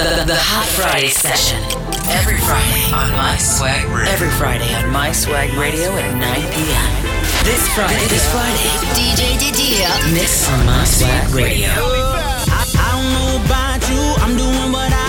The, the, Hot Friday session. Every Friday on My Swag Radio. Every Friday on My Swag Radio at 9 p.m. This Friday. This Friday. DJ Didia. Mix on My Swag Radio. I don't know about you. I'm doing what I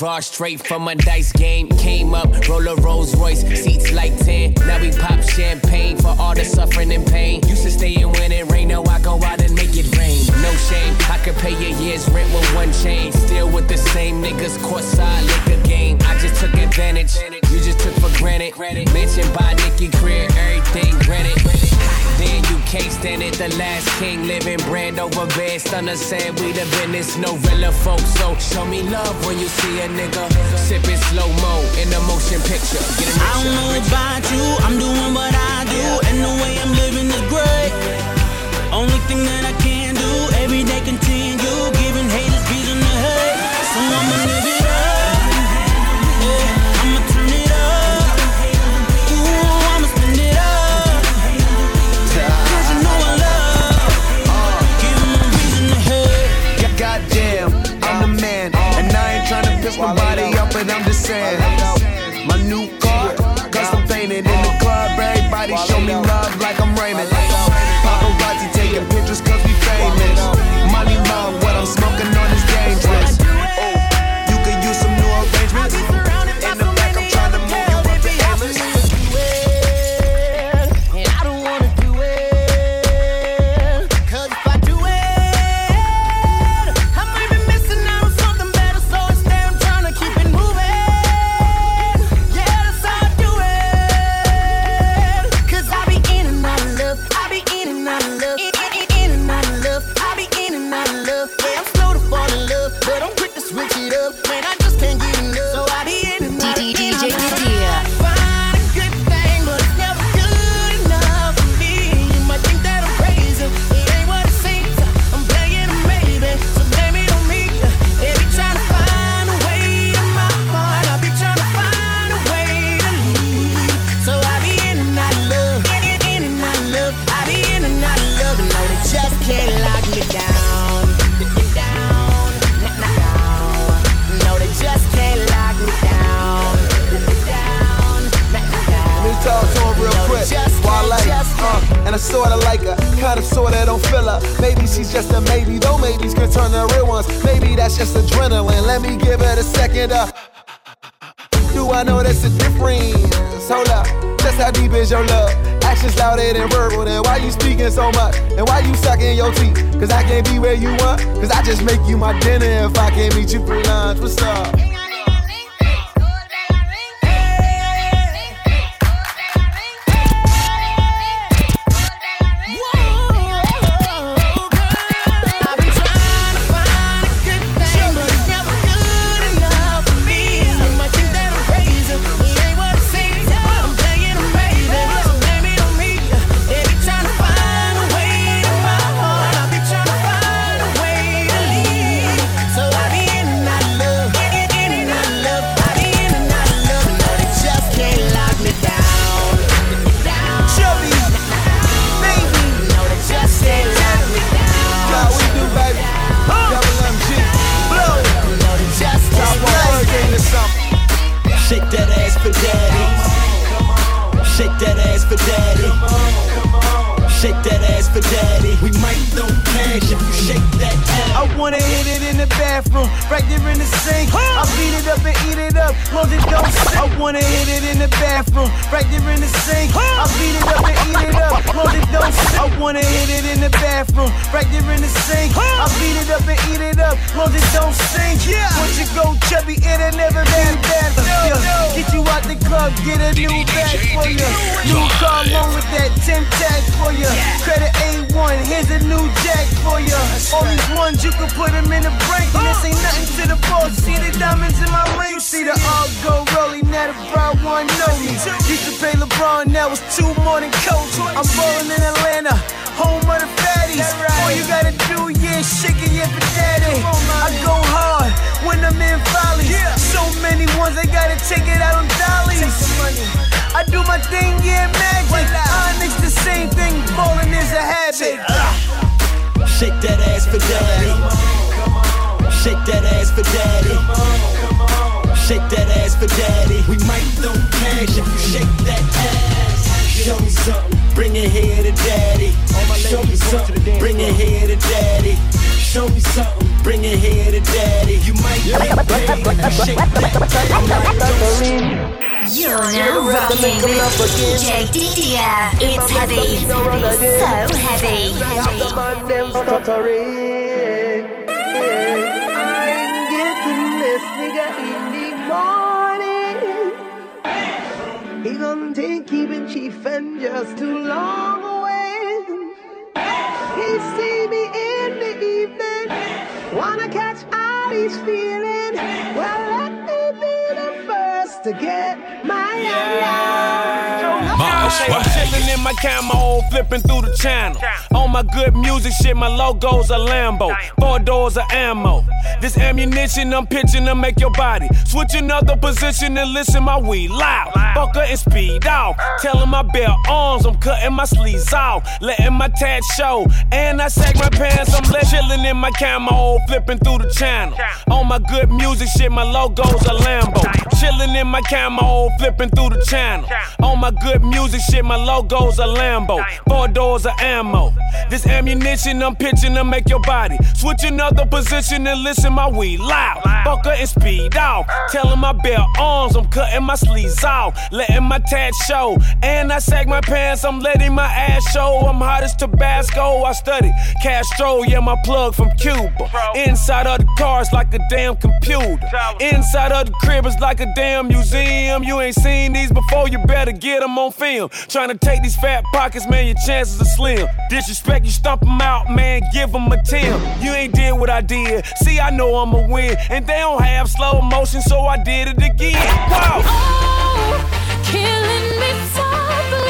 Raw straight from a dice game. Came up, roll a Rolls Royce, seats like 10. Now we pop champagne for all the suffering and pain. Used to stay in when it rain, now I go out and make it rain. No shame, I could pay your year's rent with one chain. Still with the same niggas, courtside liquor game. I just took advantage, you just took for granted. Mansion, by Nikki Greer, everything granted case stand it. The last king living brand over bed. Stunner said we the business, no real folks. So show me love when you see a nigga. Sipping slow mo in the motion picture. Get a I don't know about you, I'm doing what I do, and the way I'm living is great. Only thing that I can do every day continue giving haters reason to hate. So I'm sand. My new You're not rocking with DJ It's heavy, so heavy. I'm getting this nigga in the morning. He take keeping chief and just too long away. He see me in the evening, wanna catch all he's feeling. Well, to get my yeah. love. I'm chilling in my camo, flipping through the channel. On my good music shit, my logo's a Lambo. Four doors of ammo. This ammunition I'm pitching to make your body. Switch another position and listen my weed loud. Fucker and speed off. Telling my bare arms, I'm cutting my sleeves off. Letting my tats show. And I sag my pants, I'm chilling in my camo, flipping through the channel. On my good music shit, my logo's a Lambo. Chilling in my camo, flipping through the channel. On my good music shit, my logo's a Lambo. Four doors of ammo. This ammunition I'm pitching to make your body. Switch another position and listen my weed loud. Fucker and speed off. Telling my bare arms, I'm cutting my sleeves off. Letting my tats show. And I sag my pants, I'm letting my ass show. I'm hot as Tabasco, I study. Castro, yeah, my plug from Cuba. Inside of the cars like a damn computer. Inside of the crib is like a damn museum. You ain't seen these before, you better get them on film. Trying to take these fat pockets, man, your chances are slim. Disrespect, you stomp them out, man, give them a 10. You ain't did what I did. See, I know I'm a win. And they don't have slow motion, so I did it again. Wow. Oh, killing me softly.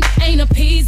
drink ain't appeasing.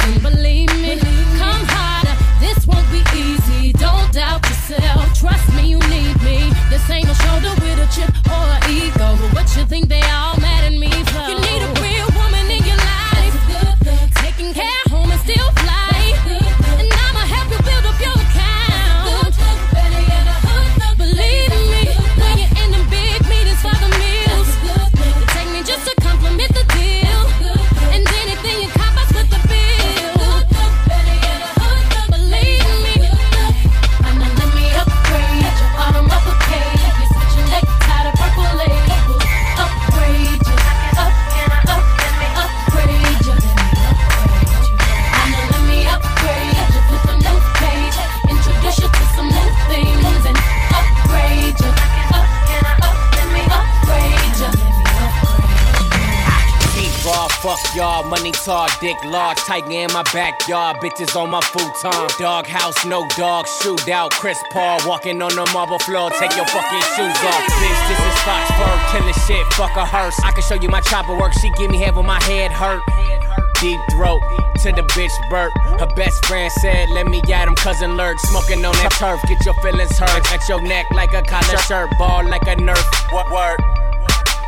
Large, tiger in my backyard. Bitches on my futon. Dog house, no dog, shoot out. Chris Paul walking on the marble floor. Take your fucking shoes off. Bitch, this is Foxford, killing shit. Fuck a hearse. I can show you my chopper work. She give me head when my head hurt. Deep throat to the bitch burp. Her best friend said, Let me at him, cousin lurk. Smoking on that turf, get your feelings hurt. At your neck like a collar shirt, ball like a nerf. What word?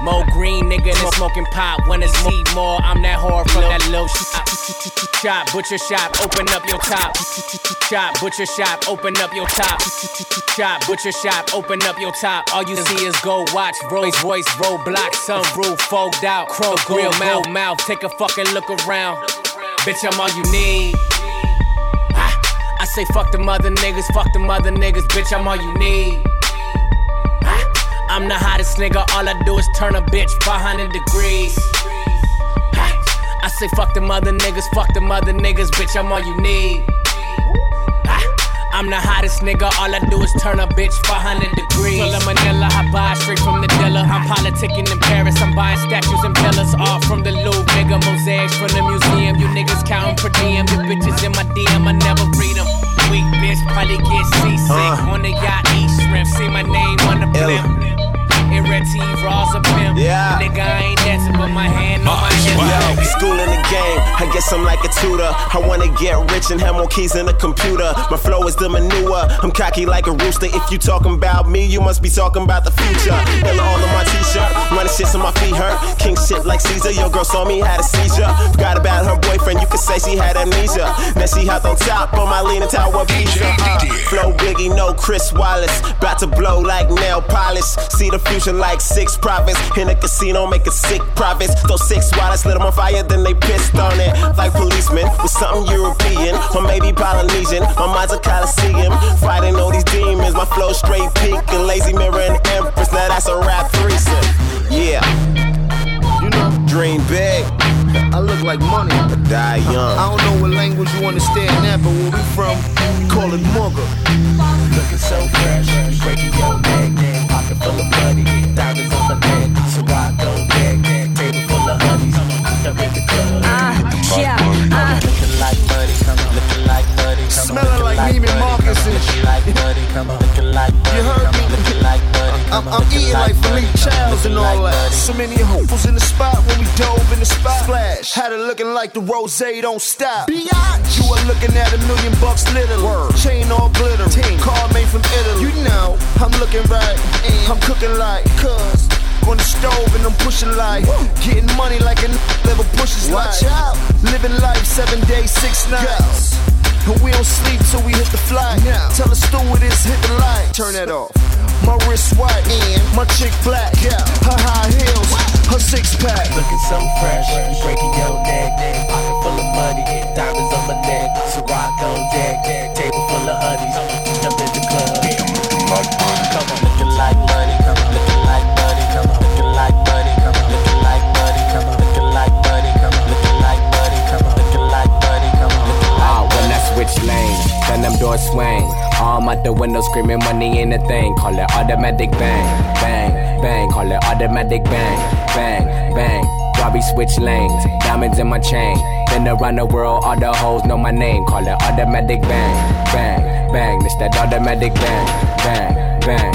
Mo green nigga than smoking pot. When it's see more? I'm that whore from that little shop. Shop, butcher shop, open up your top. Shop, butcher shop, open up your top. Shop, butcher shop, open up your top. All you see is gold watch, Rolls Royce, roadblock, sunroof, fogged out, crow grill, mouth, mouth. Take a fucking look around. Bitch, I'm all you need. Ah, I say fuck the mother niggas, fuck the mother niggas, bitch, I'm all you need. Ah, I'm the hottest nigga, all I do is turn a bitch 500 degrees. I say fuck the mother niggas, fuck the mother niggas, bitch, I'm all you need. Ah, I'm the hottest nigga, all I do is turn a bitch 400 degrees. Full of Manila, I buy straight from the dealer. I'm politicking in Paris, I'm buying statues and pillars. All from the Louvre, nigga, mosaics from the museum. You niggas counting per diem, the bitches in my DM, I never read them. Weak bitch, probably get seasick. On the yacht, eat shrimp, see my name on the blimp. In red tee, raws a pimp. Yeah. Nigga, I ain't dancing, but my hand on my hip. Yo, school in the game, I guess I'm like a tutor. I wanna get rich and have more keys in the computer. My flow is the manure, I'm cocky like a rooster. If you talking about me, you must be talking about the future. Ella all on my t-shirt, running shit so my feet hurt. King shit like Caesar, your girl saw me, had a seizure. Forgot about her boyfriend, you could say she had amnesia. Now she hopped on top on my leaning tower pizza. Uh, flow Biggie, no Chris Wallace. About to blow like nail polish. See the future like six profits. In a casino, making sick profits. Those six wallets lit them on fire, then they pissed on it. Like policemen with something European or maybe Polynesian. My mind's a Coliseum. Fighting all these demons. My flow straight peak and lazy mirror and empress. Now that's a rap threesome. Yeah. You know, Dream big, I look like money. but die young. I don't know what language you understand that, but where we from, we call it mugger. Looking so fresh, you breaking your neck, neck, pocket full of money, so I go neck, neck, table full of honeys, I'm in the club. yeah, uh. Looking like money, come on, looking like money, come on, Smelling looking like Neiman Marcus and shit. like money, come on, looking like money, You heard me? looking like money, I'm, come on, I'm looking eating like Philippe come Childs and all that. money. So many hopefuls in the spot when we dove in the spot. Splash, had it looking like the rose don't stop. Biatch. You are looking at a million bucks literally. Chain all glitter. Car made from Italy. You know, I'm looking right. I'm cooking like, cuz. On the stove and I'm pushing like Getting money like a n- level pushes Watch out. Living life seven days, six nights. And we don't sleep till we hit the flight. Tell the stewardess hit the light Turn that off. My wrist white and my chick black. Yeah, her high heels, her six pack. Looking so fresh, you breaking your neck, neck, pocket full of money, diamonds on my neck, so I go deck, deck, table full of honeys, then them doors swing. Arm out the window screaming money in the thing. Call it automatic bang, bang, bang. Call it automatic bang, bang, bang. We switch lanes, diamonds in my chain. Been around the world, all the hoes know my name. Call it automatic bang, bang, bang. It's that automatic bang, bang, bang.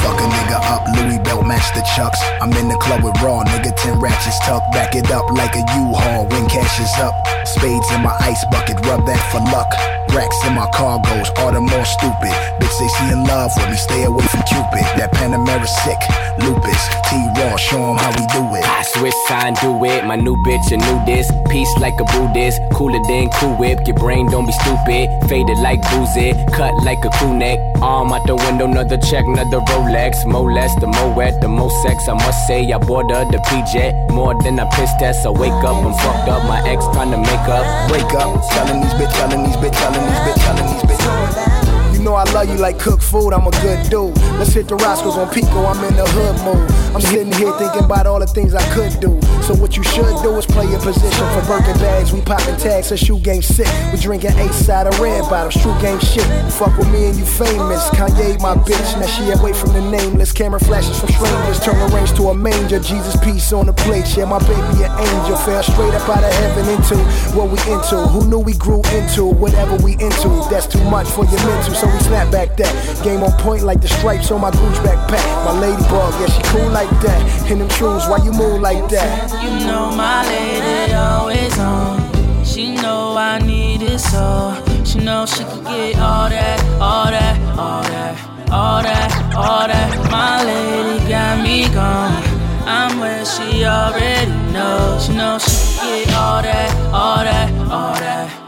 Fuck a nigga up, Louis belt match the chucks. I'm in the club with raw nigga, 10 ratchets tuck. Back it up like a U-Haul when cash is up. Spades in my ice bucket, rub that for luck. Racks in my cargoes, all the more stupid. Bitch, they see in love with me, stay away from Cupid. That Panamera sick, lupus. T-Raw, show 'em how we do it. I switch sign, do it. My new bitch, a new disc. Peace like a Buddhist. Cooler than Cool Whip. Your brain don't be stupid. Faded like boozy. Cut like a crew neck. Arm out the window, another check, another Rolex. More less, the more wet, the more sex. I must say, I bought the PJ. More than a piss test. I wake up, I'm fucked up. My ex trying to make up. Wake up, telling these bitch, telling these bitch, telling these bitch, telling these bitch. You know I love you like cook food, I'm a good dude. Let's hit the Roscoe's on Pico, I'm in the hood mood. I'm sitting here thinking about all the things I could do. So what you should do is play your position for Birkin bags. We popping tags, her shoe game sick. We drinking eight side of red bottles, true game shit. Fuck with me and you famous. Kanye my bitch, now she away from the nameless. Camera flashes from strangers, turn the range to a manger. Jesus peace on the plate, yeah, my baby an angel. Fell straight up out of heaven into what we into. Who knew we grew into whatever we into? That's too much for your mental, so we snap back that. Game on point like the stripes on my Gucci backpack. My ladybug, yeah, she cool like that. In them shoes, why you move like that? You know my lady always on. She know I need it so. She know she could get all that, all that, all that, all that, all that. My lady got me gone. I'm where she already knows. She know she could get all that, all that, all that.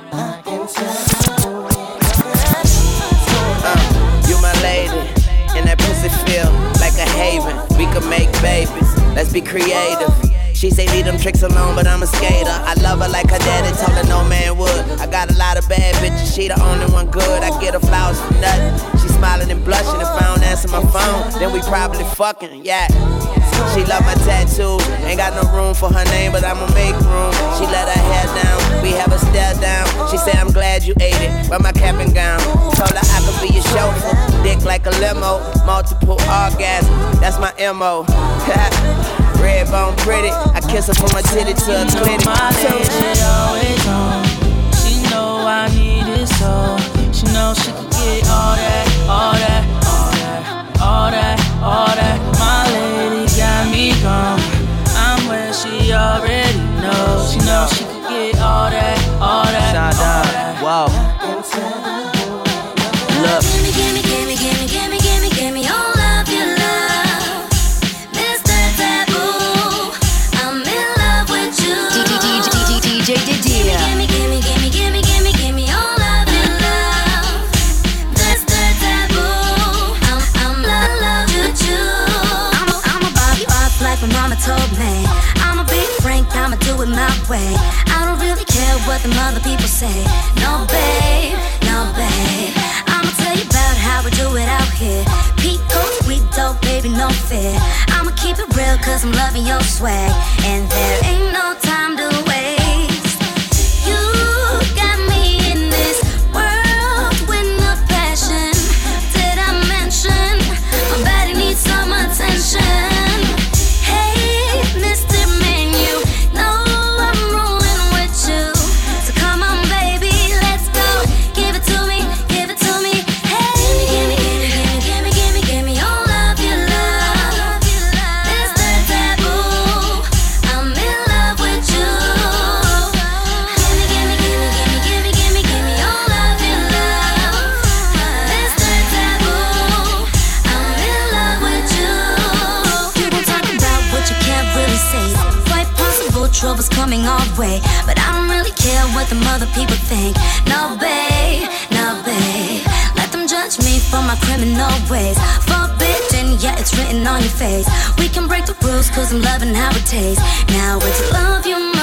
Uh, you my lady, and that pussy feel like a haven. We could make babies. Let's be creative. She say leave them tricks alone, but I'm a skater. I love her like her daddy told her no man would. I got a lot of bad bitches, she the only one good. I get her flowers for nothing. She smiling and blushing if I don't answer my phone. Then we probably fucking, yeah. She love my tattoo. ain't got no room for her name, but I'ma make room. She let her hair down, we have a stare down. She said, I'm glad you ate it, wear my cap and gown. Told her I could be your chauffeur, dick like a limo, multiple orgasms, that's my MO. Red bone pretty, I kiss her from my titty to her clinic. my lady always on. She know I need it so. She know she could get all that, all that, all that, all that, all that. My lady got me gone. I'm where she already the other people say. No, babe, no, babe. I'ma tell you about how we do it out here. Pico, sweet dope, baby, no fear. I'ma keep it real, cause I'm loving your swag. And there ain't no criminal yeah, it's written on your face. We can break the rules, cause I'm loving how it tastes. Now it's love you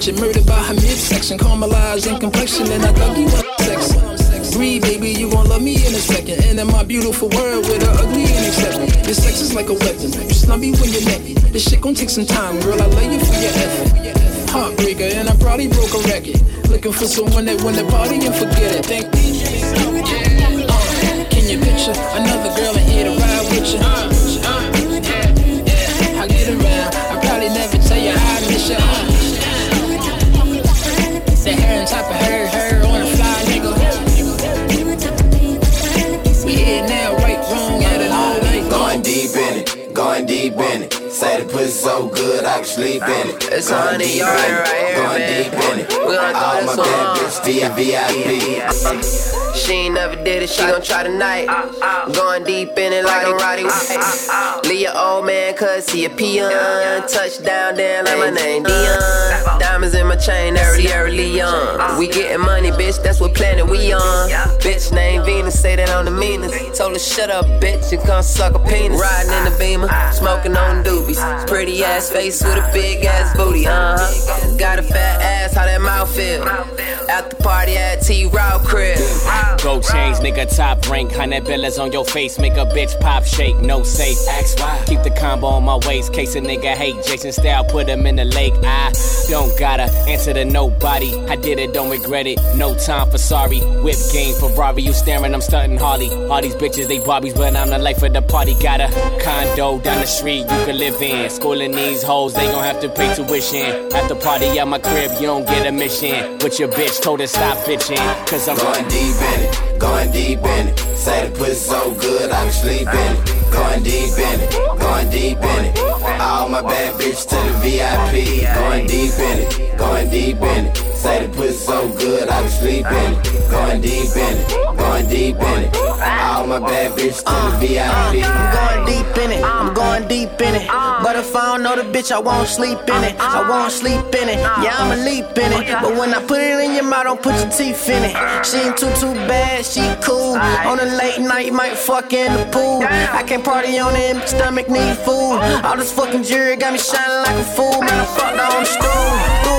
Murdered by her midsection, caramelized in complexion, and I thug you up sex. Breathe, baby, you gon' love me in a second. And in my beautiful world with her ugly and accepted. Your sex is like a weapon. You snubby when you're naked. This shit gon' take some time, girl. I love you for your effort. Heartbreaker, and I probably broke a record. Looking for someone that win the party and forget it. DJ, yeah. Uh, can you picture another girl in here to ride with you? Good I sleep in it. It's going deep in right it, here, going man. deep in it. We gonna throw All this my bad bitch VIP. She ain't never did it, she gon' try tonight. Going deep in it like I'm Roddy White. Leave your old man, cuz he a peon. Touchdown, down like my name Deion. Diamonds in my chain, early, early young. We getting money, bitch, that's what planet we on. Bitch named Venus, say that on the meanest. Told her, shut up, bitch, you come suck a penis. Riding in the beamer, smoking on doobies. Pretty ass face with a big ass booty, uh huh. Got a fat ass, how that mouth feel? At the party at T Raw crib. Gold chains, nigga, top rank. Hundred billas on your face, make a bitch pop shake. No safe, ask why. Keep the combo on my waist, case a nigga hate Jason style, put him in the lake. I don't gotta answer to nobody. I did it, don't regret it. No time for sorry. Whip game, Ferrari, you staring, I'm stunting Harley. All these bitches, they Barbies, but I'm the life of the party. Got a condo down the street you can live in. Schooling these hoes, they gon' have to pay tuition. At the party at my crib, you don't get a mission. But your bitch told her stop bitching, cause I'm Going deep in it, going deep in it. Say the pussy so good I can sleep in it. Going deep in it, going deep in it. All my bad bitches to the VIP. Going deep in it, going deep in it. Say the pussy so good I can sleep in it. Going deep in it, going deep in it. All my bad bitches to the VIP. I'm going deep in it, I'm going deep in it. But if I don't know the bitch, I won't sleep in it. I won't sleep in it, yeah, I'ma leap in it. But when I put it in your mouth, don't put your teeth in it. She ain't too, too bad, she cool. On a late night, might fuck in the pool. I can't party on it, stomach need food. All this fucking jewelry got me shining like a fool. Man, I fucked on the stool.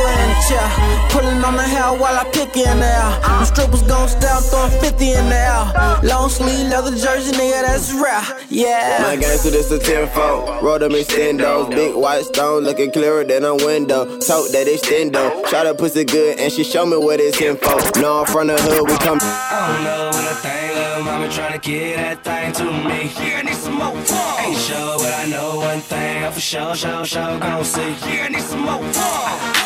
Threw it in the chair. Pulling on the hair while I pick in the air. The strippers gon' style, throwing 50 in the air. Long sleeve leather jersey, nigga, that's rare. Yeah. My gangster, this a tenfold. Roll them extendos. Big white stone looking clearer than a window. Tote that extendo. Try to pussy good and she show me what it's info. No, I'm from the hood, we come. I don't know what I think, little mama tryna get that thing to me. Here, I need some more. fun. Ain't sure, but I know one thing. I'm for sure, sure, sure, gon' see. Here, I need some more. Get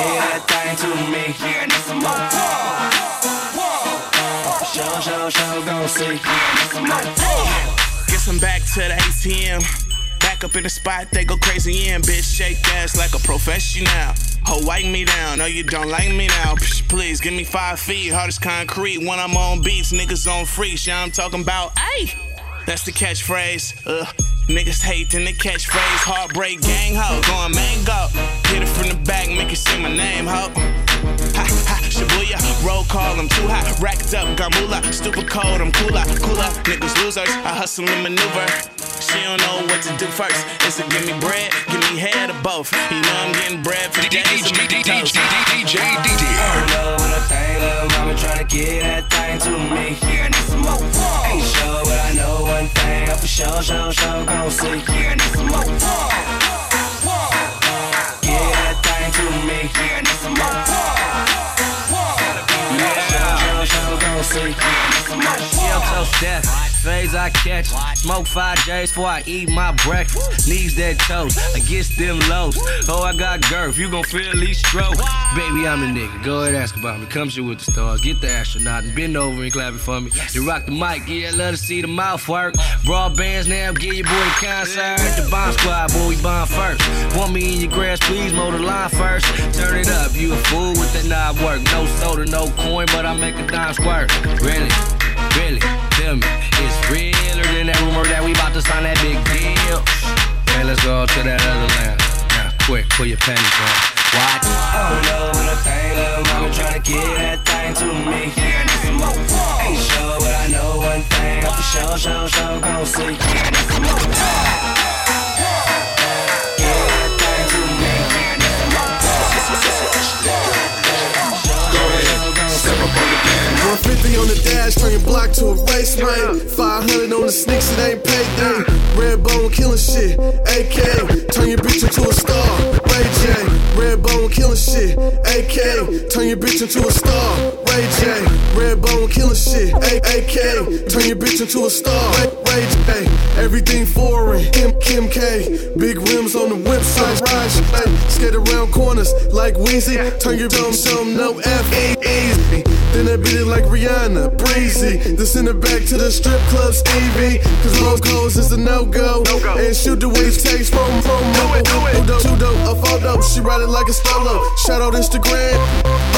that thing to me. Here, I need some more. Sure, sure, sure, gon' see. I need some more. Guess I'm back to the ATM. Back up in the spot, they go crazy in. Bitch, shake ass like a professional. Ho, wipe me down. No, you don't like me now. Psh, please, give me five feet. Hard as concrete. When I'm on beats, niggas on free. Shit, I'm talking about, ayy. That's the catchphrase. Uh, niggas hating the catchphrase. Heartbreak gang ho. Going mango. Hit it from the back, make it say my name, ho. Ha ha, Shibuya, roll call, I'm too hot. Racked up, Gamula, stupid cold, I'm cooler, cooler. Niggas losers, I hustle and maneuver. She don't know what to do first. Is it give me bread, give me head or both? You know I'm getting bread for days. DJ, DJ, DJ, I don't know what I think, little mama tryna get that thing to me. Here, I need some more. Ain't sure, but I know one thing. I'm for sure, sure, sure, gon' see. Here, I need some more. Get that thing to me. Here, I need some more. Sure, sure, sure, gon' see. Here, I need some more. Chill toast death. Phase I catch. Smoke five J's before I eat my breakfast. Knees that toast against them lows. Oh, I got girth. You gon' feel these strokes. Baby, I'm the nigga. Go ahead, ask about me. Come shit with the stars. Get the astronaut and bend over and clap it for me. You rock the mic. Yeah, love to see the mouth work. Broad bands now. Give your boy the concert. The bomb squad, boy, we bomb first. Want me in your grass, please mow the line first. Turn it up. You a fool with that knob work. No soda, no coin, but I make a dime squirt. Really? Really? Me, it's realer than that rumor that we about to sign that big deal. Man, let's go to that other land. Now, quick, pull your panties on. Watch. Oh, I don't know what I think, little mama tryna get that thing to me. Ain't sure, but I know one thing. I'm for sure, sure, sure, gon' see. Here, I need some more. Get that thing to me. 150 on the dash, turn your block to a race, man. 500 on the sneaks, it ain't payday. Red bone killing shit. AK, turn your bitch into a star. Ray J, Redbone killing shit. AK, turn your bitch into a star. Ray J, Redbone killing shit. AK, turn your bitch into a star. Ray, J, everything foreign. Kim, Kim K, big rims on the whip shit, skate around corners like Weezy. Turn your dumb some no F E easy. Then I beat it like Rihanna, breezy. Then send it back to the strip club, Stevie. Cause most goals is a no go. And shoot the way it takes from from Two dope, two dope, a photo. She ride it like a solo. Shout out Instagram.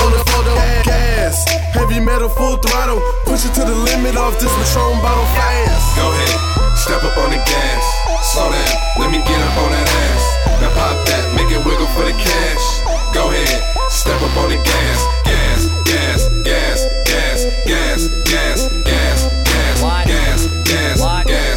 On the photo, gas. Heavy metal, full throttle. Push it to the limit off this Patron bottle fast. Go ahead, step up on the gas. Slow down, let me get up on that ass. Now pop that, make it wiggle for the cash. Go ahead, step up on the gas. Gas, gas, gas, gas, gas, gas, gas, gas, gas, gas, gas, gas.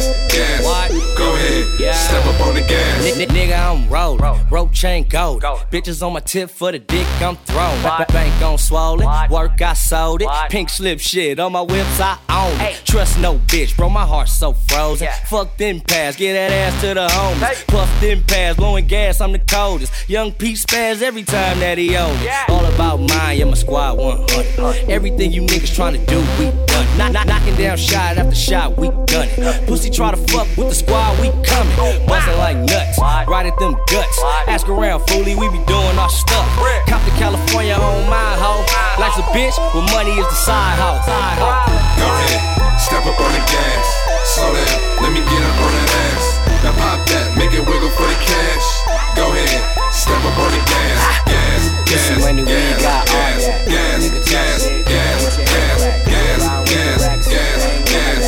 Go ahead, step up on the gas. N- n- nigga, I'm rolled. Rope chain gold. Bitches on my tip for the dick I'm throwing. Ba- Bank on swollen. Work, I sold it. Pink slip shit on my whips, I own it. Trust no bitch, bro. My heart so frozen. Fuck them pass, get that ass to the homies. Puff them pass, blowing gas, I'm the coldest. Young Pete spaz every time that he owns it. All about mine, yeah, my squad 100. Everything you niggas trying to do, we done. it. Knock, knock, knocking down shot after shot, we done it. Pussy try to fuck with the squad, we coming. Bustin' like nuts, right at them guts. Ask around, foolie, we be doing our stuff. Cop to California on my hoe. Life's a bitch, but money is the side hoe. Side hoe. Go ahead, step up on the gas. Slow down, let me get up on that ass. Now pop that, make it wiggle for the cash. Go ahead, step up on the gas. Gas, gas, Some money we gas, got all gas, that. gas, gas, gas, gas, gas, gas, gas, gas.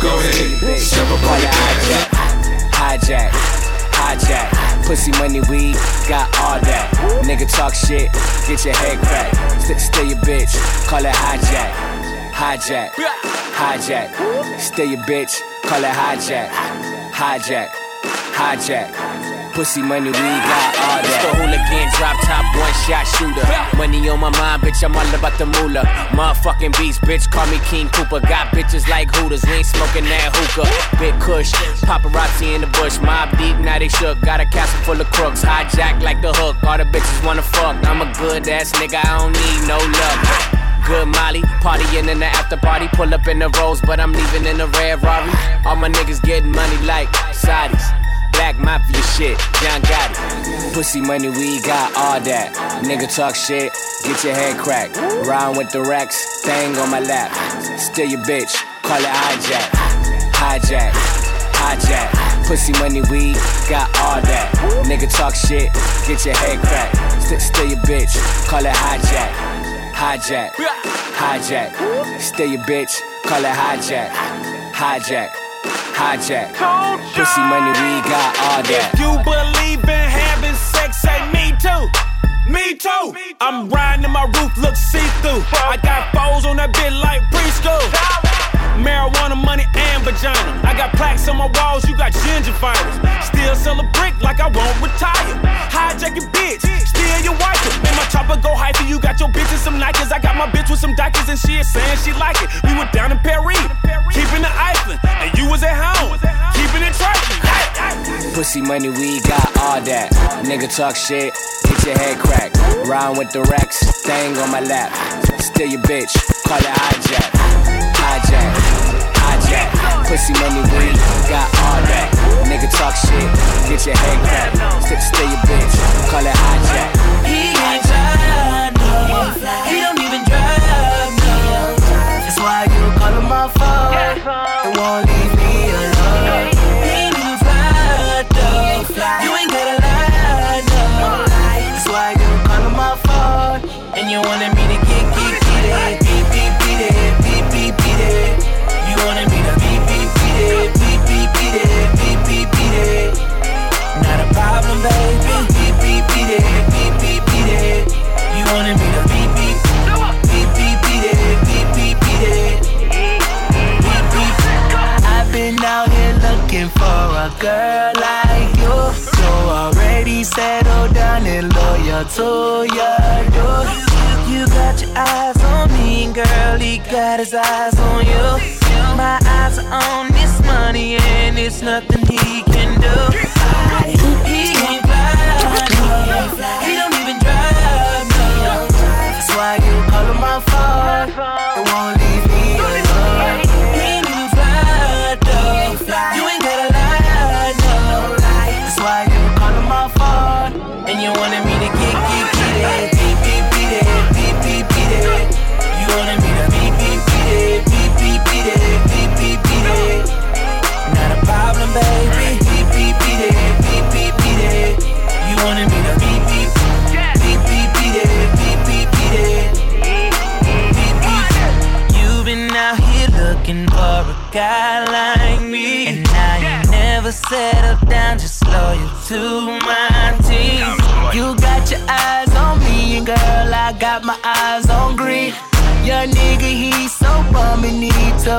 Go ahead, step up on the gas. Hijack, hijack. Pussy money, we got all that. Nigga talk shit, get your head cracked. St- stay your bitch, call it hijack. Hijack, hijack. Stay your bitch, call it hijack. Hijack, hijack. Pussy money, we got all that. Hooligan, drop top, one shot shooter. Money on my mind, bitch, I'm all about the moolah. Motherfucking beast, bitch, call me King Cooper. Got bitches like Hooters, we ain't smoking that hookah. Big Kush, paparazzi in the bush, Mobb Deep, now they shook. Got a castle full of crooks, hijack like the hook. All the bitches wanna fuck. I'm a good ass nigga, I don't need no luck. Good Molly, partying in the after party. Pull up in the Rolls, but I'm leaving in a red Rari. All my niggas getting money like Saudis. Black Mafia shit, John Gotti. Pussy money, we got all that. Nigga talk shit, get your head cracked. Rhyme with the Rex, thing on my lap. Still your bitch, call it hijack. Hijack, hijack. Pussy money, we got all that. Nigga talk shit, get your head cracked. St- still your bitch, call it hijack. Hijack, hijack. Still your bitch, call it hijack. Hijack, hijack. Pussy money, we got all that. If you believe in having sex, say me too. Me too. I'm riding and my roof looks see through. I got foes on that bit like preschool. Marijuana, money, and vagina. I got plaques on my walls, you got gingivitis. Still sell a brick like I won't retire. Hijack your bitch, steal your wife. And my chopper go hyphy, you got your bitch in some Nikes. I got my bitch with some Dikers and she is saying she like it. We were down in Paris, keeping the Iceland. And you was at home, keeping it trifling. Pussy money, we got all that. Nigga talk shit, get your head cracked. Rhyme with the Rex, thing on my lap. Still your bitch, call it. Hijack, hijack. Pussy money, we got all that. Nigga talk shit, get your head cracked. Still, still your bitch, call it hijack. He ain't fly, no. He don't even drive, no. That's why you call him my phone. It won't leave me loyal to your. You got your eyes on me, girl. He got his eyes on you. My eyes are on this money, and it's nothing he can do.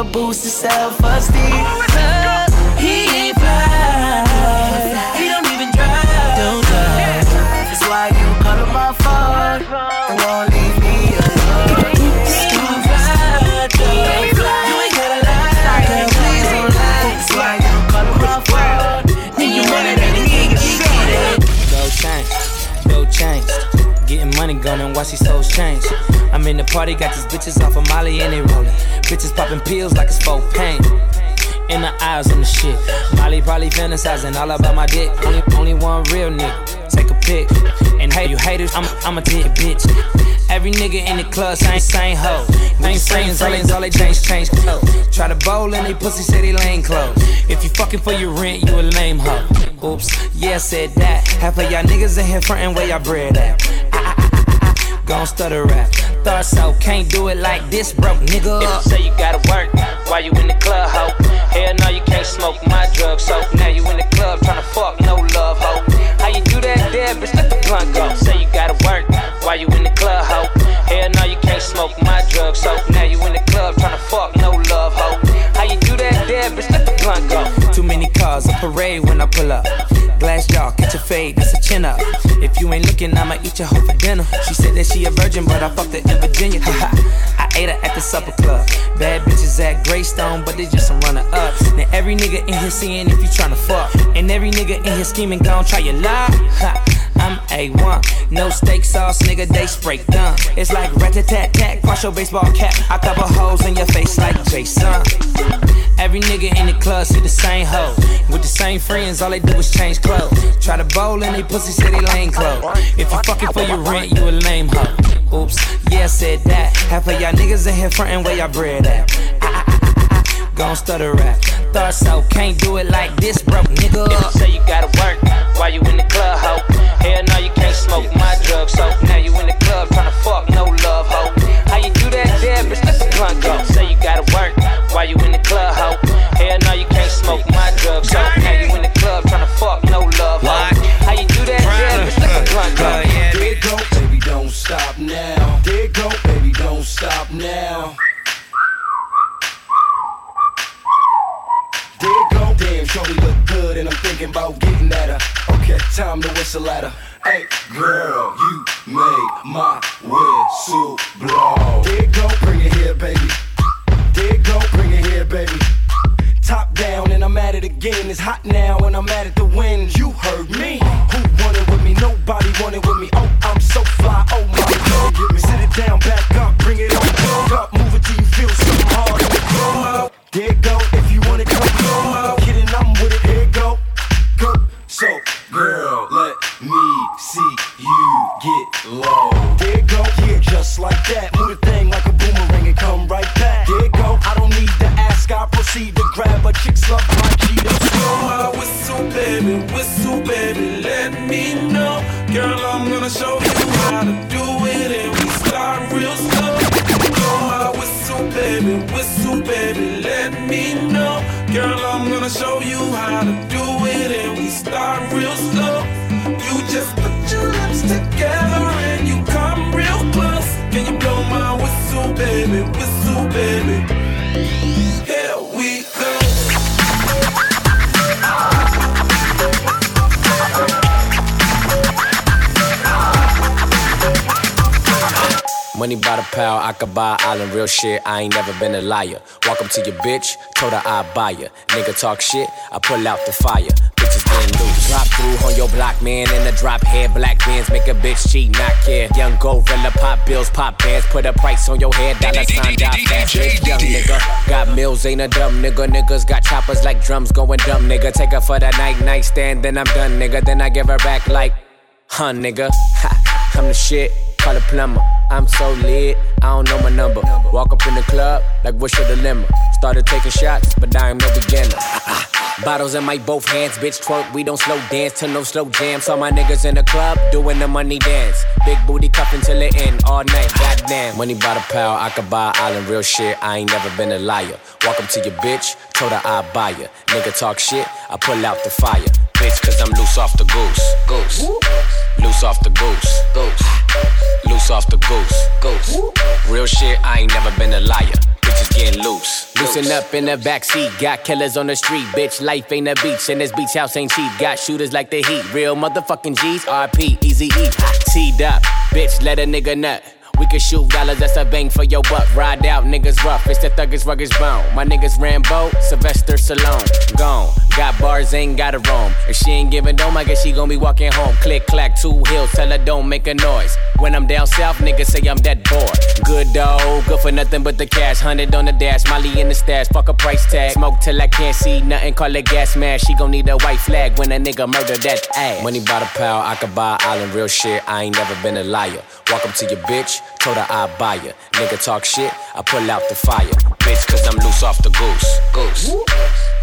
Need boost his self-esteem. Uh, he ain't fly, he don't even drive. Don't drive. That's why you call him my phone and won't leave me alone. Fly, don't fly. You ain't gotta lie, please don't lie. That's why you call him my phone and you wanna really get it. Gold chain, gold chains. Getting money and watch these souls change. I'm in the party, got these bitches off of Molly and they rolling. Bitches popping pills like it's for. In the eyes on the shit. Molly probably fantasizing all about my dick. Only, only one real nigga. Take a pic. And hey, you haters, I'm, I'm a dick bitch. Every nigga in the club, same, same hoe. Same friends, all all they change, change clothes. Try to bowl and they pussy they lane clothes. If you fucking for your rent, you a lame hoe. Oops, yeah, said that. Half of y'all niggas in here frontin' where y'all bread at. Ah, ah, ah, Gon' stutter rap. Thought so, can't do it like this, broke nigga. If you say you gotta work while you in the club, ho. Eat your hoe for dinner. She said that she a virgin, but I fucked her in Virginia. I ate her at the supper club. Bad bitches at Greystone, but they just some runner ups. Now every nigga in here seeing if you tryna fuck. And every nigga in here scheming, gon' try your luck. I'm A1, no steak sauce, nigga, they spray done. It's like rat tat tat, cross your baseball cap. I cover holes in your face like Jason. Every nigga in the club see the same hoe. With the same friends, all they do is change clothes. Try to bowl and they pussy they lane clothes. If you fucking for your rent, you a lame hoe. Oops, yeah, said that. Half of y'all niggas in here frontin' where y'all bread at. Gon' stutter rap. Thought so, can't do it like this, broke nigga. If you say you gotta work while you in the club, ho. Hell no, you can't smoke my drugs, so now you in the club tryna fuck, no love, ho. How you do that there, bitch? Let the blunt go. Say you gotta work while you in the club, ho. Hell no, you can't smoke my drugs, so now you in the club tryna fuck, no love, ho. How you do that there, bitch? Let the blunt go. There go, baby, don't stop now. There go, baby, don't stop now. There go, damn, shorty look good, and I'm thinking about getting at her. Okay, time to whistle at her. Hey, girl, you make my whistle blow. There go, bring it here, baby. There go, bring it here, baby. Top down, and I'm at it again. It's hot now, and I'm at it to win. You heard me. Who wanted with me? Nobody wanted with me. Oh, I'm so fly. Pound, I could buy an island, real shit. I ain't never been a liar. Walk up to your bitch, told her I buy ya. Nigga talk shit, I pull out the fire. Bitches getting loose. Drop through on your block, man. In the drop head, black bands make a bitch cheat, not care. Young gorilla, pop bills, pop bands. Put a price on your head, dollar sign, die fast. Young nigga. Got mills, ain't a dumb nigga. Niggas got choppers like drums going dumb, nigga. Take her for the night, nightstand, then I'm done, nigga. Then I give her back like, huh, nigga. Ha, I'm the shit. Call a plumber. I'm so lit, I don't know my number. Walk up in the club, like what's your dilemma? started taking shots, but I am no beginner. Bottles in my both hands, bitch twerk. We don't slow dance to no slow jam. Saw my niggas in the club doing the money dance. Big booty cuffin' till it end all night. Goddamn. Money by the pound, I could buy an island. Real shit, I ain't never been a liar. Walk up to your bitch, told her I buy ya. Nigga talk shit, I pull out the fire. Bitch, cause I'm loose off the goose. Goose. Loose off the goose. Goose. Loose off the goose. Goose. Real shit, I ain't never been a liar. Bitches getting loose. Loosen up in the backseat. Got killers on the street. Bitch, life ain't a beach. And this beach house ain't cheap. Got shooters like the heat. Real motherfucking G's. RP, easy E. Teed up. Bitch, let a nigga nut. We can shoot dollars, that's a bang for your buck. Ride out, niggas rough, it's the thuggish, rugged bone. My niggas Rambo, Sylvester Stallone, gone. Got bars, ain't got a roam. If she ain't giving dome, I guess she gon' be walking home. Click, clack, two hills, tell her don't make a noise. When I'm down south, niggas say I'm that boy. Good dog, good for nothing but the cash. Hundred on the dash, Molly in the stash, fuck a price tag. Smoke till I can't see nothing, call it gas mask. She gon' need a white flag when a nigga murder that ass. Money by the pound, I could buy an island, real shit. I ain't never been a liar. Walk up to your bitch, told her I buy ya. Nigga talk shit, I pull out the fire. Bitch, cause I'm loose off the goose. Goose.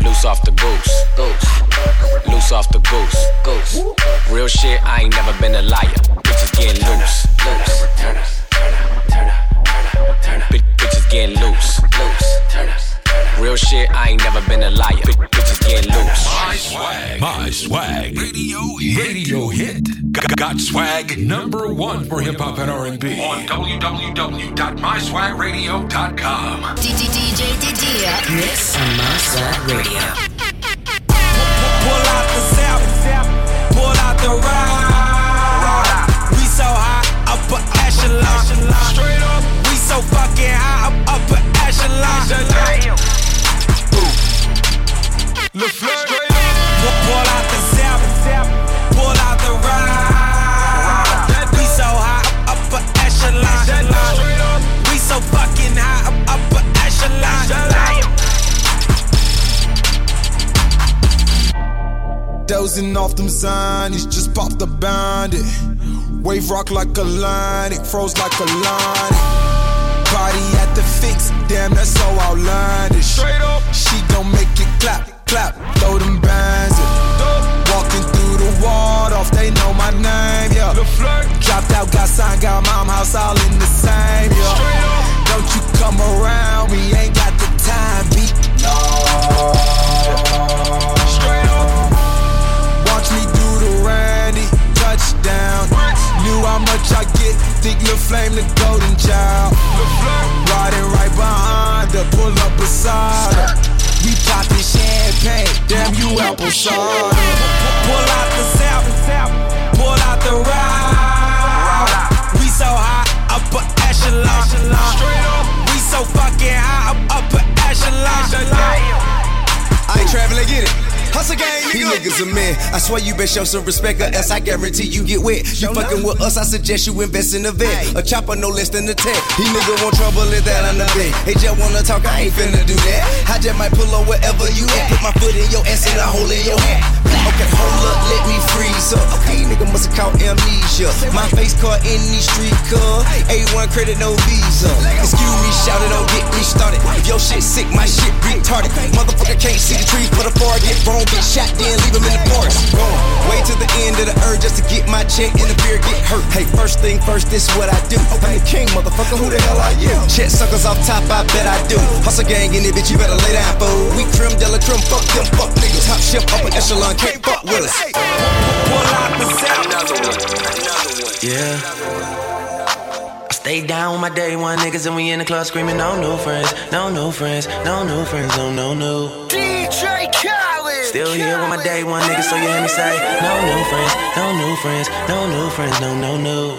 Loose off the goose. Goose. Loose off the goose. Goose. Real shit, I ain't never been a liar. Bitches getting loose. Loose. Turn up. Turn up. Turn up. Turn up. Turn up. Bitches getting loose. Loose. Turn up. Real shit, I ain't never been a liar. Bitch- Bitches getting loose. My swag. My swag. Radio hit. Radio hit. Got, got swag number one for hip hop and R&B on www.myswagradio.com. DJ Didia. Mix on My Swag Radio. Pull out the south, pull out the ride. We so high, upper echelon. Straight up, we so fucking high, up upper echelon. Le Fleur, straight up. Pull out the south, pull out the ride. We so high, upper echelon. We so fucking high, upper echelon. Dozing off them zonies, just popped the bandit. Wave rock like a line, it froze like a line. Body at the fix, damn, that's so outlandish. Straight up, she gon' make it clap, clap, throw them bands in. Walking through the wall off, they know my name, yeah. Dropped out, got signed, got mom house all in the same, yeah. Don't you come around me, ain't got the time, beat. No. Straight up. Watch me do the Randy touchdown. Knew how much I get. Think La Flame the golden child. Riding right behind her, pull up beside her. We poppin' champagne, damn you apple cider. Pull out the south, pull out the ride. We so high, upper echelon. We so fucking high, up upper echelon. I ain't traveling, get it. Hustle gang, nigga. These niggas a man. I swear you best show some respect, or else I guarantee you get wet. You fucking with us, I suggest you invest in a vet. A chopper no less than a 10. These niggas want trouble, is that on the bed. Hey, just wanna talk, I ain't finna do that. I just might pull up wherever you at. Put my foot in your ass and a hole in your hat. Okay, hold up, let me freeze up. These nigga must have caught amnesia. My face caught in these street car. A1 credit, no visa. Excuse me, shout it, don't get me started. If your shit sick, my shit retarded. Motherfucker can't see the trees, but a far get wrong, get shot, then leave him in the forest. Gone. Way to the end of the earth just to get my check and the beer get hurt. Hey, first thing first, this what I do. I'm the king, motherfucker. Who the hell are you? Check suckers off top, I bet I do. Hustle gang in it, bitch, you better lay down, fool. We trim, della trim, fuck them, fuck niggas. Top chef, upper echelon, can't fuck with us. Yeah. I stay down with my day one niggas and we in the club screaming no new friends, no new friends, no new friends, no no new. Still here with my day one niggas, so you hear me say no new friends, no new friends, no new friends, no no new.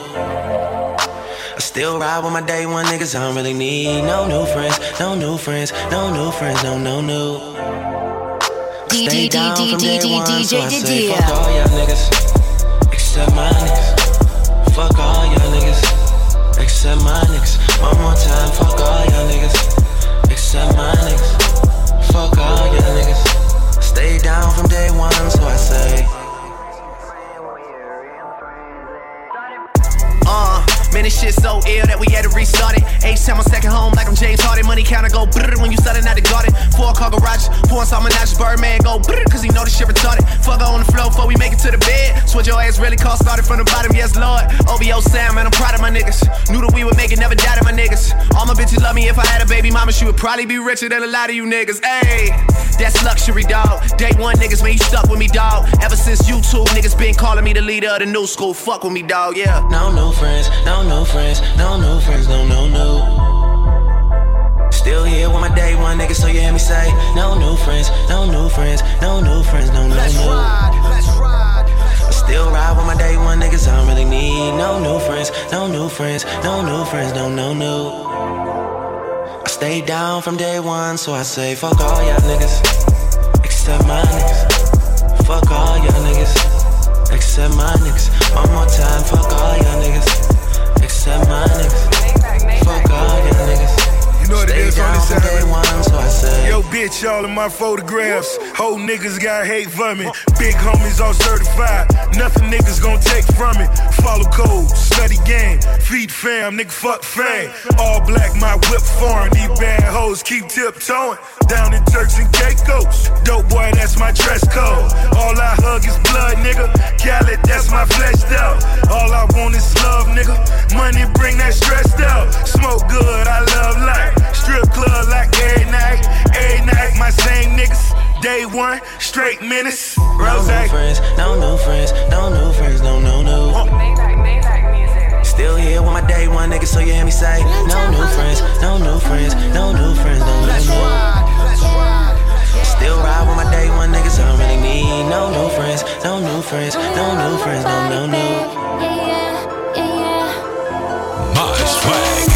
I still ride with my day one niggas, I don't really need no new friends, no new friends, no new friends, no no. I stay down from day one, so I say fuck all y'all niggas, except my niggas. Fuck all y'all niggas, except my niggas. One more time, fuck all y'all niggas, except my niggas. Fuck all y'all niggas. Down from day one, so I say. Man, this shit so ill that we had to restart it. H-Town on second home like I'm James Harden, money counter go brrr when you selling out the garden. Four car garage, pouring some Menage, Birdman go brrr, cause he know this shit retarded. Fuck on the floor before we make it to the bed. Switch your ass really cost started from the bottom, yes lord. OVO Sound, man, I'm proud of my niggas. Knew that we would make it, never doubted my niggas. All my bitches love me, if I had a baby mama, she would probably be richer than a lot of you niggas. Ayy, that's luxury, dog. Day one niggas, man, you stuck with me, dog. Ever since YouTube, niggas been calling me the leader of the new school. Fuck with me, dog, yeah. No new friends, no new friends, no new friends, no, no, no. Still here with my day one niggas, so you hear me say, no new friends, no new friends, no new friends, no, no, Let's no. ride, let's ride. I still ride with my day one niggas, I don't really need no new friends, no new friends, no new friends, no, no, no. I stayed down from day one, so I say, fuck all y'all niggas, except my niggas. Fuck all y'all niggas, except my niggas. One more time, fuck all y'all niggas, except my niggas. Fuck all y'all niggas. You know what it is on this day one, so I say. Yo, bitch, all of my photographs. Whole niggas got hate for me. Big homies all certified. Nothing niggas gon' take from it. Follow code, study game, feed fam, nigga fuck fame. All black, my whip foreign. These bad hoes keep tiptoeing. Down in Turks and Caicos. Dope boy, that's my dress code. All I hug is blood, nigga. Khaled, that's my flesh out. All I want is love, nigga. Money bring that stressed out. Smoke good, I love life. Strip club like every night. Every night, my same niggas. Day one, straight menace. No new friends, no new friends, no new friends, no, no, no. Still here with my day one niggas, so you hear me say, no new friends, no new friends, no new friends, no, no, Let's no. ride, let's ride. Still ride with my day one niggas, I don't really need no new friends, no new friends, no new friends, no, no, no. My swag.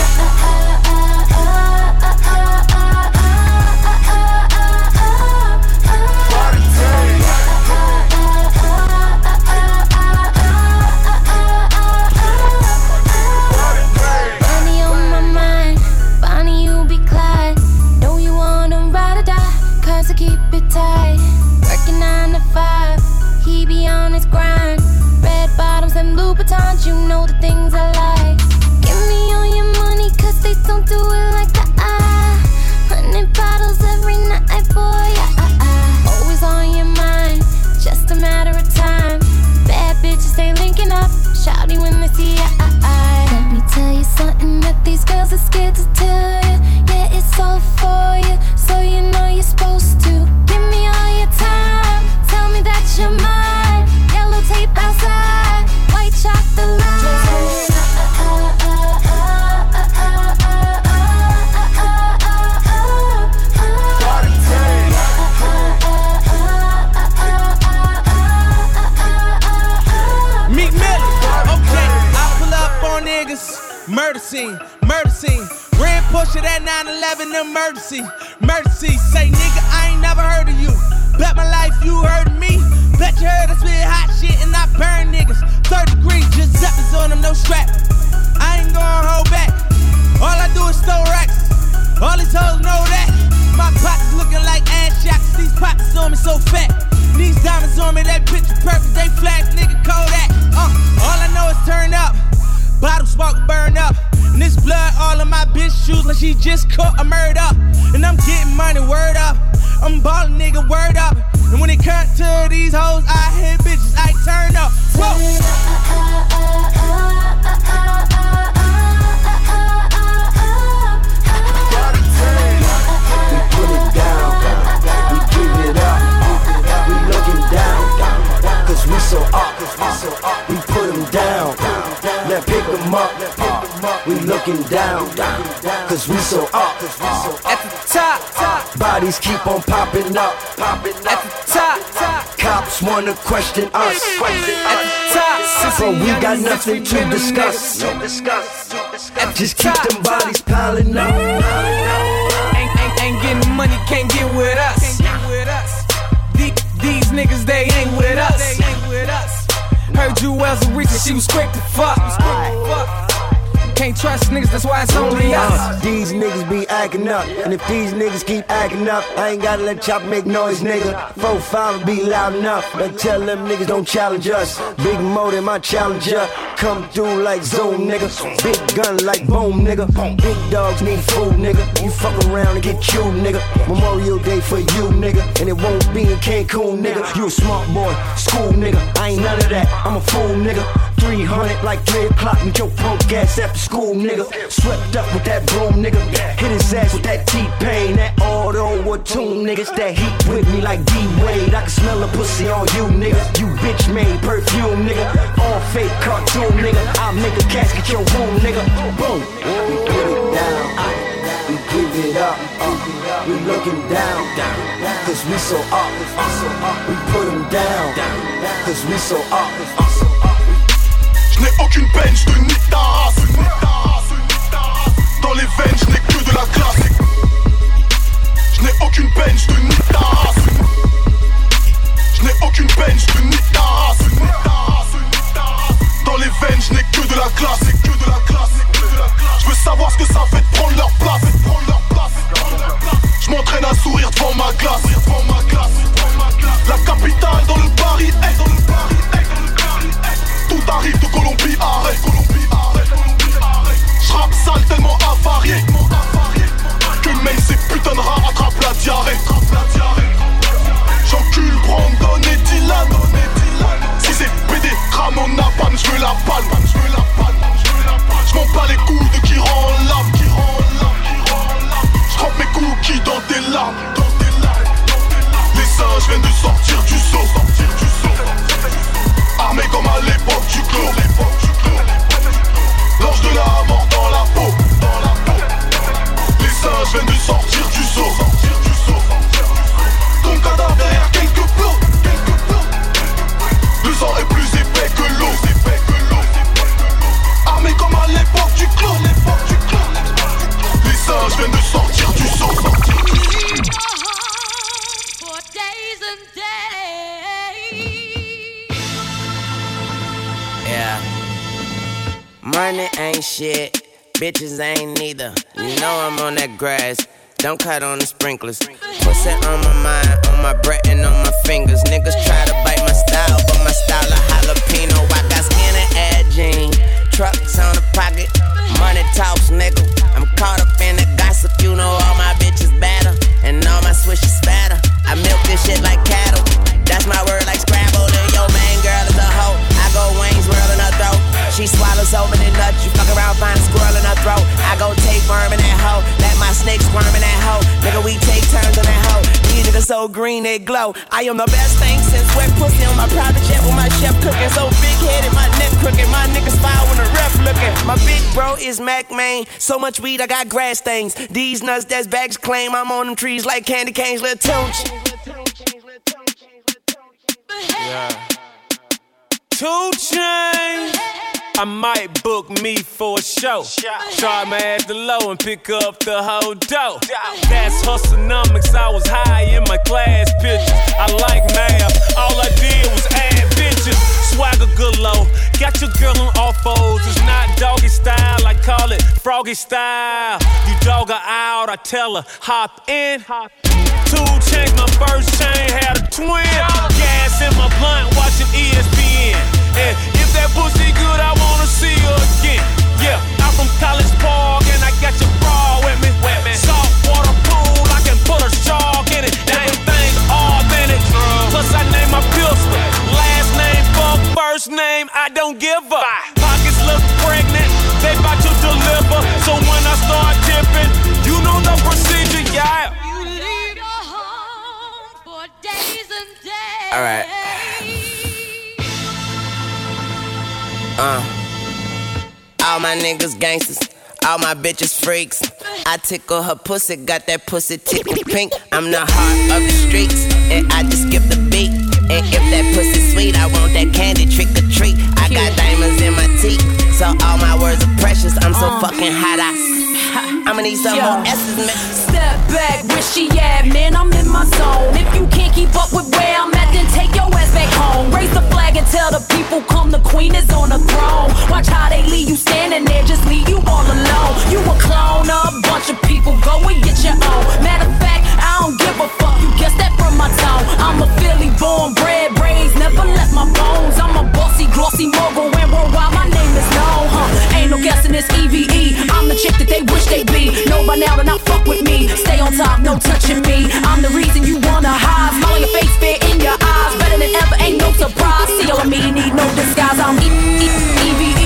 Shouty when they see ya. Ah, ah. Let me tell you something that these girls are scared to tell you. Yeah, it's all for you, so you know 911 emergency. Emergency. Say, nigga, I ain't never heard of you. Bet my life you heard of me. Bet you heard I spit hot shit and I burn niggas. Third degree, just on them, no strap. I ain't gonna hold back. All I do is throw racks. All these hoes know that. My pockets looking like ass shots. These pockets on me so fat. These diamonds on me, that picture perfect. They flash, nigga, like she just caught a murder. And I'm getting money, word up. I'm ballin', nigga, word up. And when it comes to these hoes, I hit bitches, I turn up. Whoa. We so up. We put them down, now pick them up. We looking down, cause we so up. At the top, Bodies keep on popping up, popping up. at the top, Cops wanna question us, at the top. but we got nothing to discuss. Just keep them bodies piling up. Ain't, ain't, ain't getting money, can't get with us. These, these niggas, they ain't with us. Heard you was a rich, she was quick to fuck. Can't trust niggas, that's why it's only us. Uh, these niggas be acting up, and if these niggas keep acting up, I ain't gotta let chop make noise, nigga. Four five be loud enough, but tell them niggas don't challenge us. Big motor, my challenger, come through like Zoom, nigga. Big gun like boom, nigga. Big dogs need food, nigga. You fuck around and get chewed, nigga. Memorial Day for you, nigga, and it won't be in Cancun, nigga. You a smart boy, school, nigga. I ain't none of that. I'm a fool, nigga. 300 like 3 o'clock with your punk ass after school, nigga. Swept up with that broom, nigga. Hit his ass with that T-Pain, that auto or tune, niggas. That heat with me like D-Wade. I can smell the pussy on you, nigga. You bitch made perfume, nigga. All fake cartoon, nigga. I'll make a casket your wound, nigga. Boom. We put it down, we give it up. We looking down, cause we so up. We put them down, cause we so up. Je n'ai aucune peine, je te nique. Dans les veines, je n'ai que de la classe. Je n'ai aucune peine, je te nique ta. Je n'ai aucune peine, je te nique. Dans les veines, je n'ai que de la classe. Que. Je veux savoir ce que ça fait de prendre leur place. Je m'entraîne à sourire devant ma glace. La capitale dans le Paris. Dans le Paris. Tout arrive de Colombie, arrête. Sale tellement avarié. Que même ces putains de rats attrapent la diarrhée. J'encule Brandon et Dylan. Si c'est PD, Ramon Napalm, j'veux la palme. J'm'en bats les de qui rend l'âme. J'trempe mes cookies dans tes larmes. Les singes viennent de sortir du saut. Armé Don't cut on the sprinklers. Pussy on my mind, on my breath and on my fingers. Niggas try to bite my style, but my style a jalapeno. I got skin and air trucks on the pocket, money talks, nigga. I'm caught up in the gossip, you know all my bitches better, and all my swishes spatter. I milk this shit like cattle. That's my word like Scrabble. Then your main girl is a hoe. I go Wayne's World in her throat. She swallows so many nuts, you fuck around, find a squirrel in her throat. I go take worm in that hoe, snake squirm in that hoe. Nigga, we take turns in that hoe. These niggas so green they glow. I am the best thing since wet pussy on my private jet with my chef cooking. So big headed, my neck crooked. My niggas fire when the ref looking. My big bro is Mack Maine. So much weed, I got grass stains. These nuts, that's bags claim. I'm on them trees like candy canes, little tunch. Yeah. Two chain. I might book me for a show. Try my ass the low and pick up the whole dough. That's hustlenomics. I was high in my class pictures. I like math. All I did was add bitches. Swagger good low. Got your girl on all fours. It's not doggy style. I call it froggy style. You dog her out. I tell her hop in. Two chains, my first chain had a twin. Gas in my blunt, watching ESPN. And if that pussy good, I wanna see her again. Yeah, I'm from College Park and I got your bra with me. Salt water pool, I can put a shark in it. Everything's authentic. Plus I name my pistol. Last name, fuck, first name, I don't give a. Pockets look pregnant, they about to deliver. So when I start dipping, you know the procedure, yeah. Alright. Uh. All my niggas gangsters. All my bitches freaks. I tickle her pussy, got that pussy tickle pink. I'm the heart of the streets, and I just skip the beat. And if that pussy sweet, I want that candy trick or treat. I got diamonds in my teeth, so all my words are precious. I'm so oh. fucking hot, I. I'ma need some more S's, man back. Where she at? Man, I'm in my zone. If you can't keep up with where I'm at, then take your ass back home. Raise the flag and tell the people, come, the queen is on the throne. Watch how they leave you standing there, just leave you all alone. You a clone a bunch of people, go and get your own. Matter of fact, I don't give a fuck, you guessed that from my tone. I'm a Philly born, bred, raised, never left my bones. I'm a bossy, glossy mogul, and worldwide my name is known, huh? Ain't no guessing this EVE. I'm the chick that they wish they'd be. Know by now, and I fuck with me. Stay on top, no touching me. I'm the reason you wanna hide. Smile on your face, fear in your eyes. Better than ever, ain't no surprise. See all of me, need no disguise. I'm E-E-E-V-E.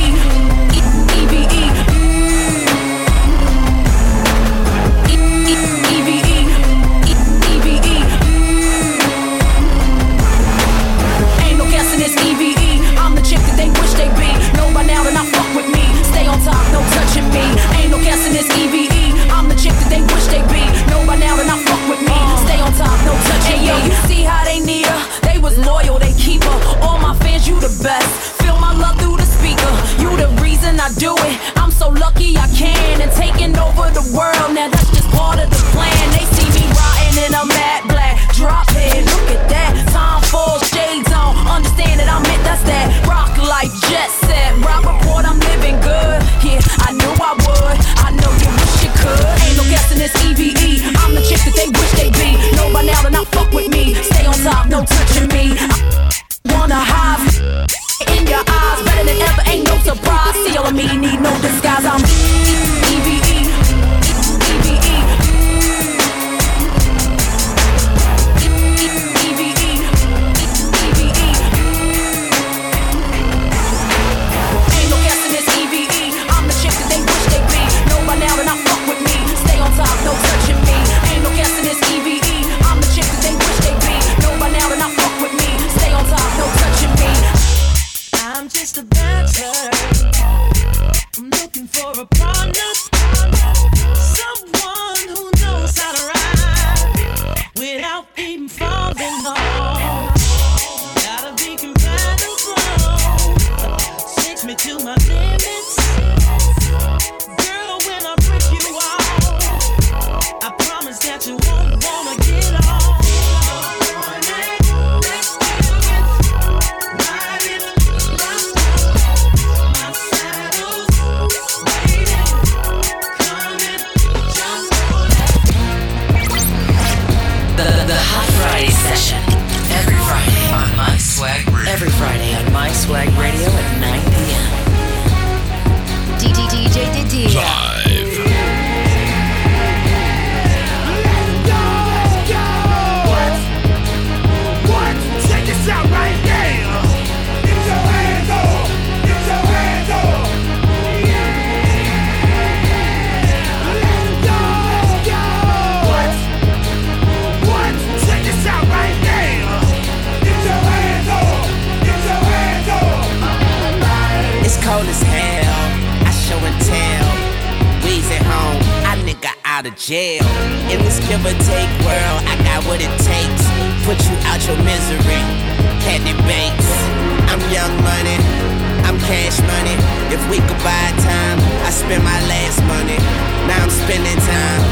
The, the Hot Friday session. Every Friday on My Swag Radio. Every Friday on My Swag Radio at 9 p.m. DJ DJ Live. out of jail. In this give or take world, I got what it takes. Put you out your misery. Candy Banks. I'm young money. I'm cash money. If we could buy time, I spend my last money. Now I'm spending time.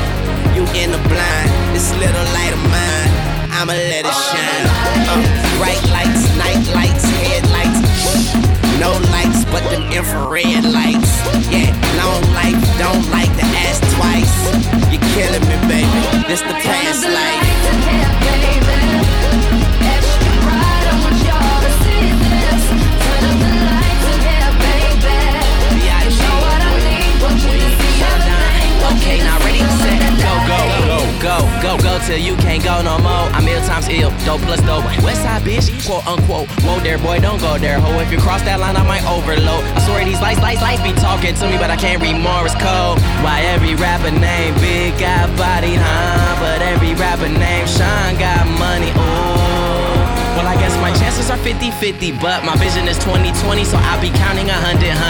You in the blind. This little light of mine, I'ma let it shine. Uh, bright lights, night lights, headlights. No lights but them infrared lights. Yeah, long life, don't like to ask twice. You're killing me, baby. This the past life. Go, go till you can't go no more. I'm ill times ill, dope plus dope. Westside bitch, quote unquote. Whoa there, boy, don't go there, ho. If you cross that line, I might overload. I swear these lights, lights, lights be talking to me, but I can't read Morse code. Why every rapper name big got body, huh? But every rapper name Sean got money, Oh, Well, I guess my chances are 50 50, but my vision is 2020, so I'll be counting 100, 100.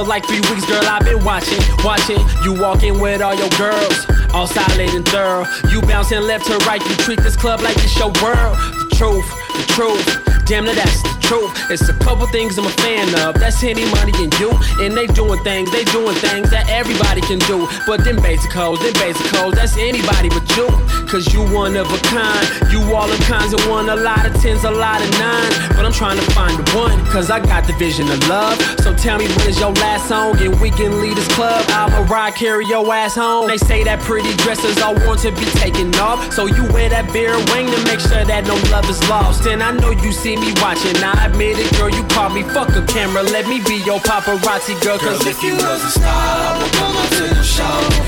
For like three weeks, girl, I've been watching, watching. You walking with all your girls, all solid and thorough. You bouncing left to right, you treat this club like it's your world. The truth, the truth. Damn, now that's the truth. It's a couple things I'm a fan of. That's Henny Money and you. And they doing things, they doing things that everybody can do. But them basic hoes, them basic hoes, that's anybody but you. Cause you one of a kind. You all the kinds of one, a lot of tens, a lot of nines. But I'm trying to find the one, cause I got the vision of love. So tell me when is your last song and we can leave this club. I'ma ride, carry your ass home. They say that pretty dresses all want to be taken off. So you wear that beer wing to make sure that no love is lost. And I know you see me watching. I admit it, girl, you caught me. Fuck a camera, let me be your paparazzi girl. Cause Girl, if you was a star, I would come up to your show.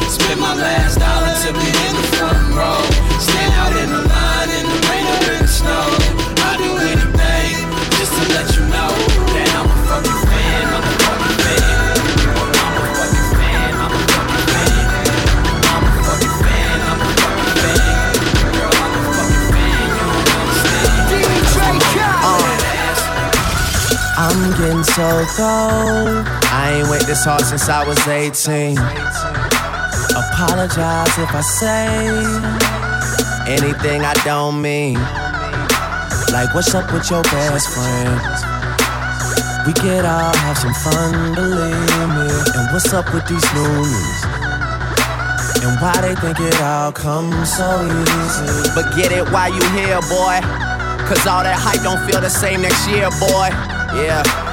So cold. I ain't wait this hard since I was 18. Apologize if I say anything I don't mean. Like, what's up with your best friend? We could all have some fun, believe me. And what's up with these noonies? And why they think it all comes so easy? But get it while you here, boy. Cause all that hype don't feel the same next year, boy. Yeah.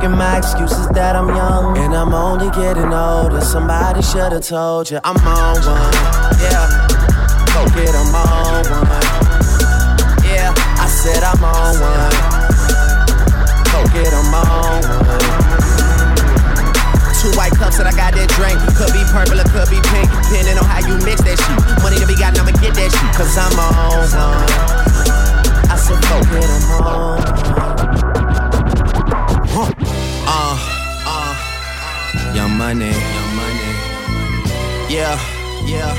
And my excuse is that I'm young. And I'm only getting older. Somebody should've told you I'm on one. Yeah. Go get 'em on one. Yeah. I said I'm on one. Go get 'em on one. Two white cups and I got that drink. Could be purple or could be pink, depending on how you mix that shit. Money to be got, I'ma get that shit, cause I'm on one. I said, go get 'em on Uh, uh, young money, young money. Yeah, yeah.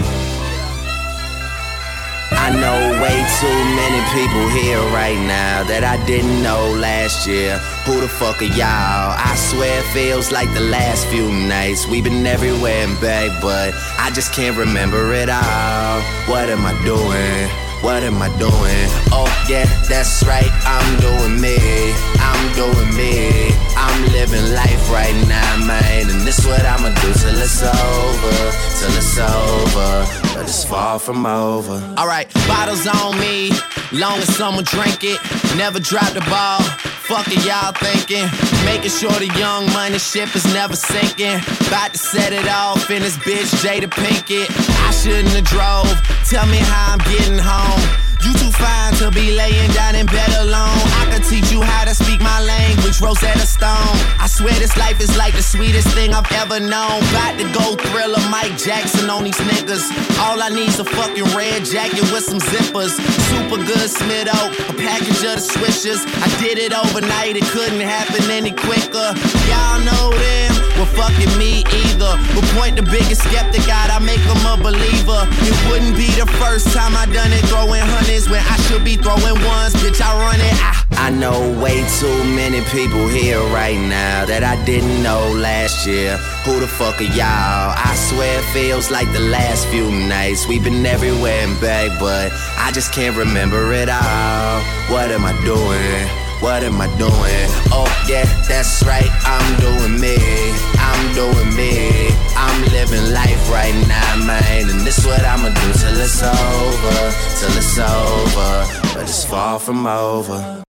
I know way too many people here right now that I didn't know last year. Who the fuck are y'all? I swear it feels like the last few nights. We've been everywhere and back, but I just can't remember it all. What am I doing? What am I doing? Oh, yeah, that's right. I'm doing me. I'm doing me. I'm living life right now, man. And this what I'ma do till it's over. Till it's over. But it's far from over. Alright, bottles on me. Long as someone drink it. Never drop the ball. Fuck it, y'all thinking. Making sure the young money ship is never sinking. About to set it off in this bitch, Jada Pinkett. I shouldn't have drove. Tell me how I'm getting home. You too fine to be laying down in bed alone. I can teach you how to speak my language, Rosetta Stone. I swear this life is like the sweetest thing I've ever known. About to go thriller Mike Jackson on these niggas. All I need's a fucking red jacket with some zippers. Super good Smitto, a package of the swishers. I did it overnight, it couldn't happen any quicker. Y'all know them, well fucking me either. But point the biggest skeptic out, I make him a believer. It wouldn't be the first time I done it, throwing hundreds when I should be throwing ones. Bitch, I run it. I, I know way too many people here right now that I didn't know last year. Who the fuck are y'all? I swear it feels like the last few nights. We've been everywhere and back, but I just can't remember it all. What am I doing? What am I doing? Oh, yeah, that's right. I'm doing me. I'm doing me. I'm living life right now, man. And this what I'ma do till it's over. Till it's over. But it's far from over.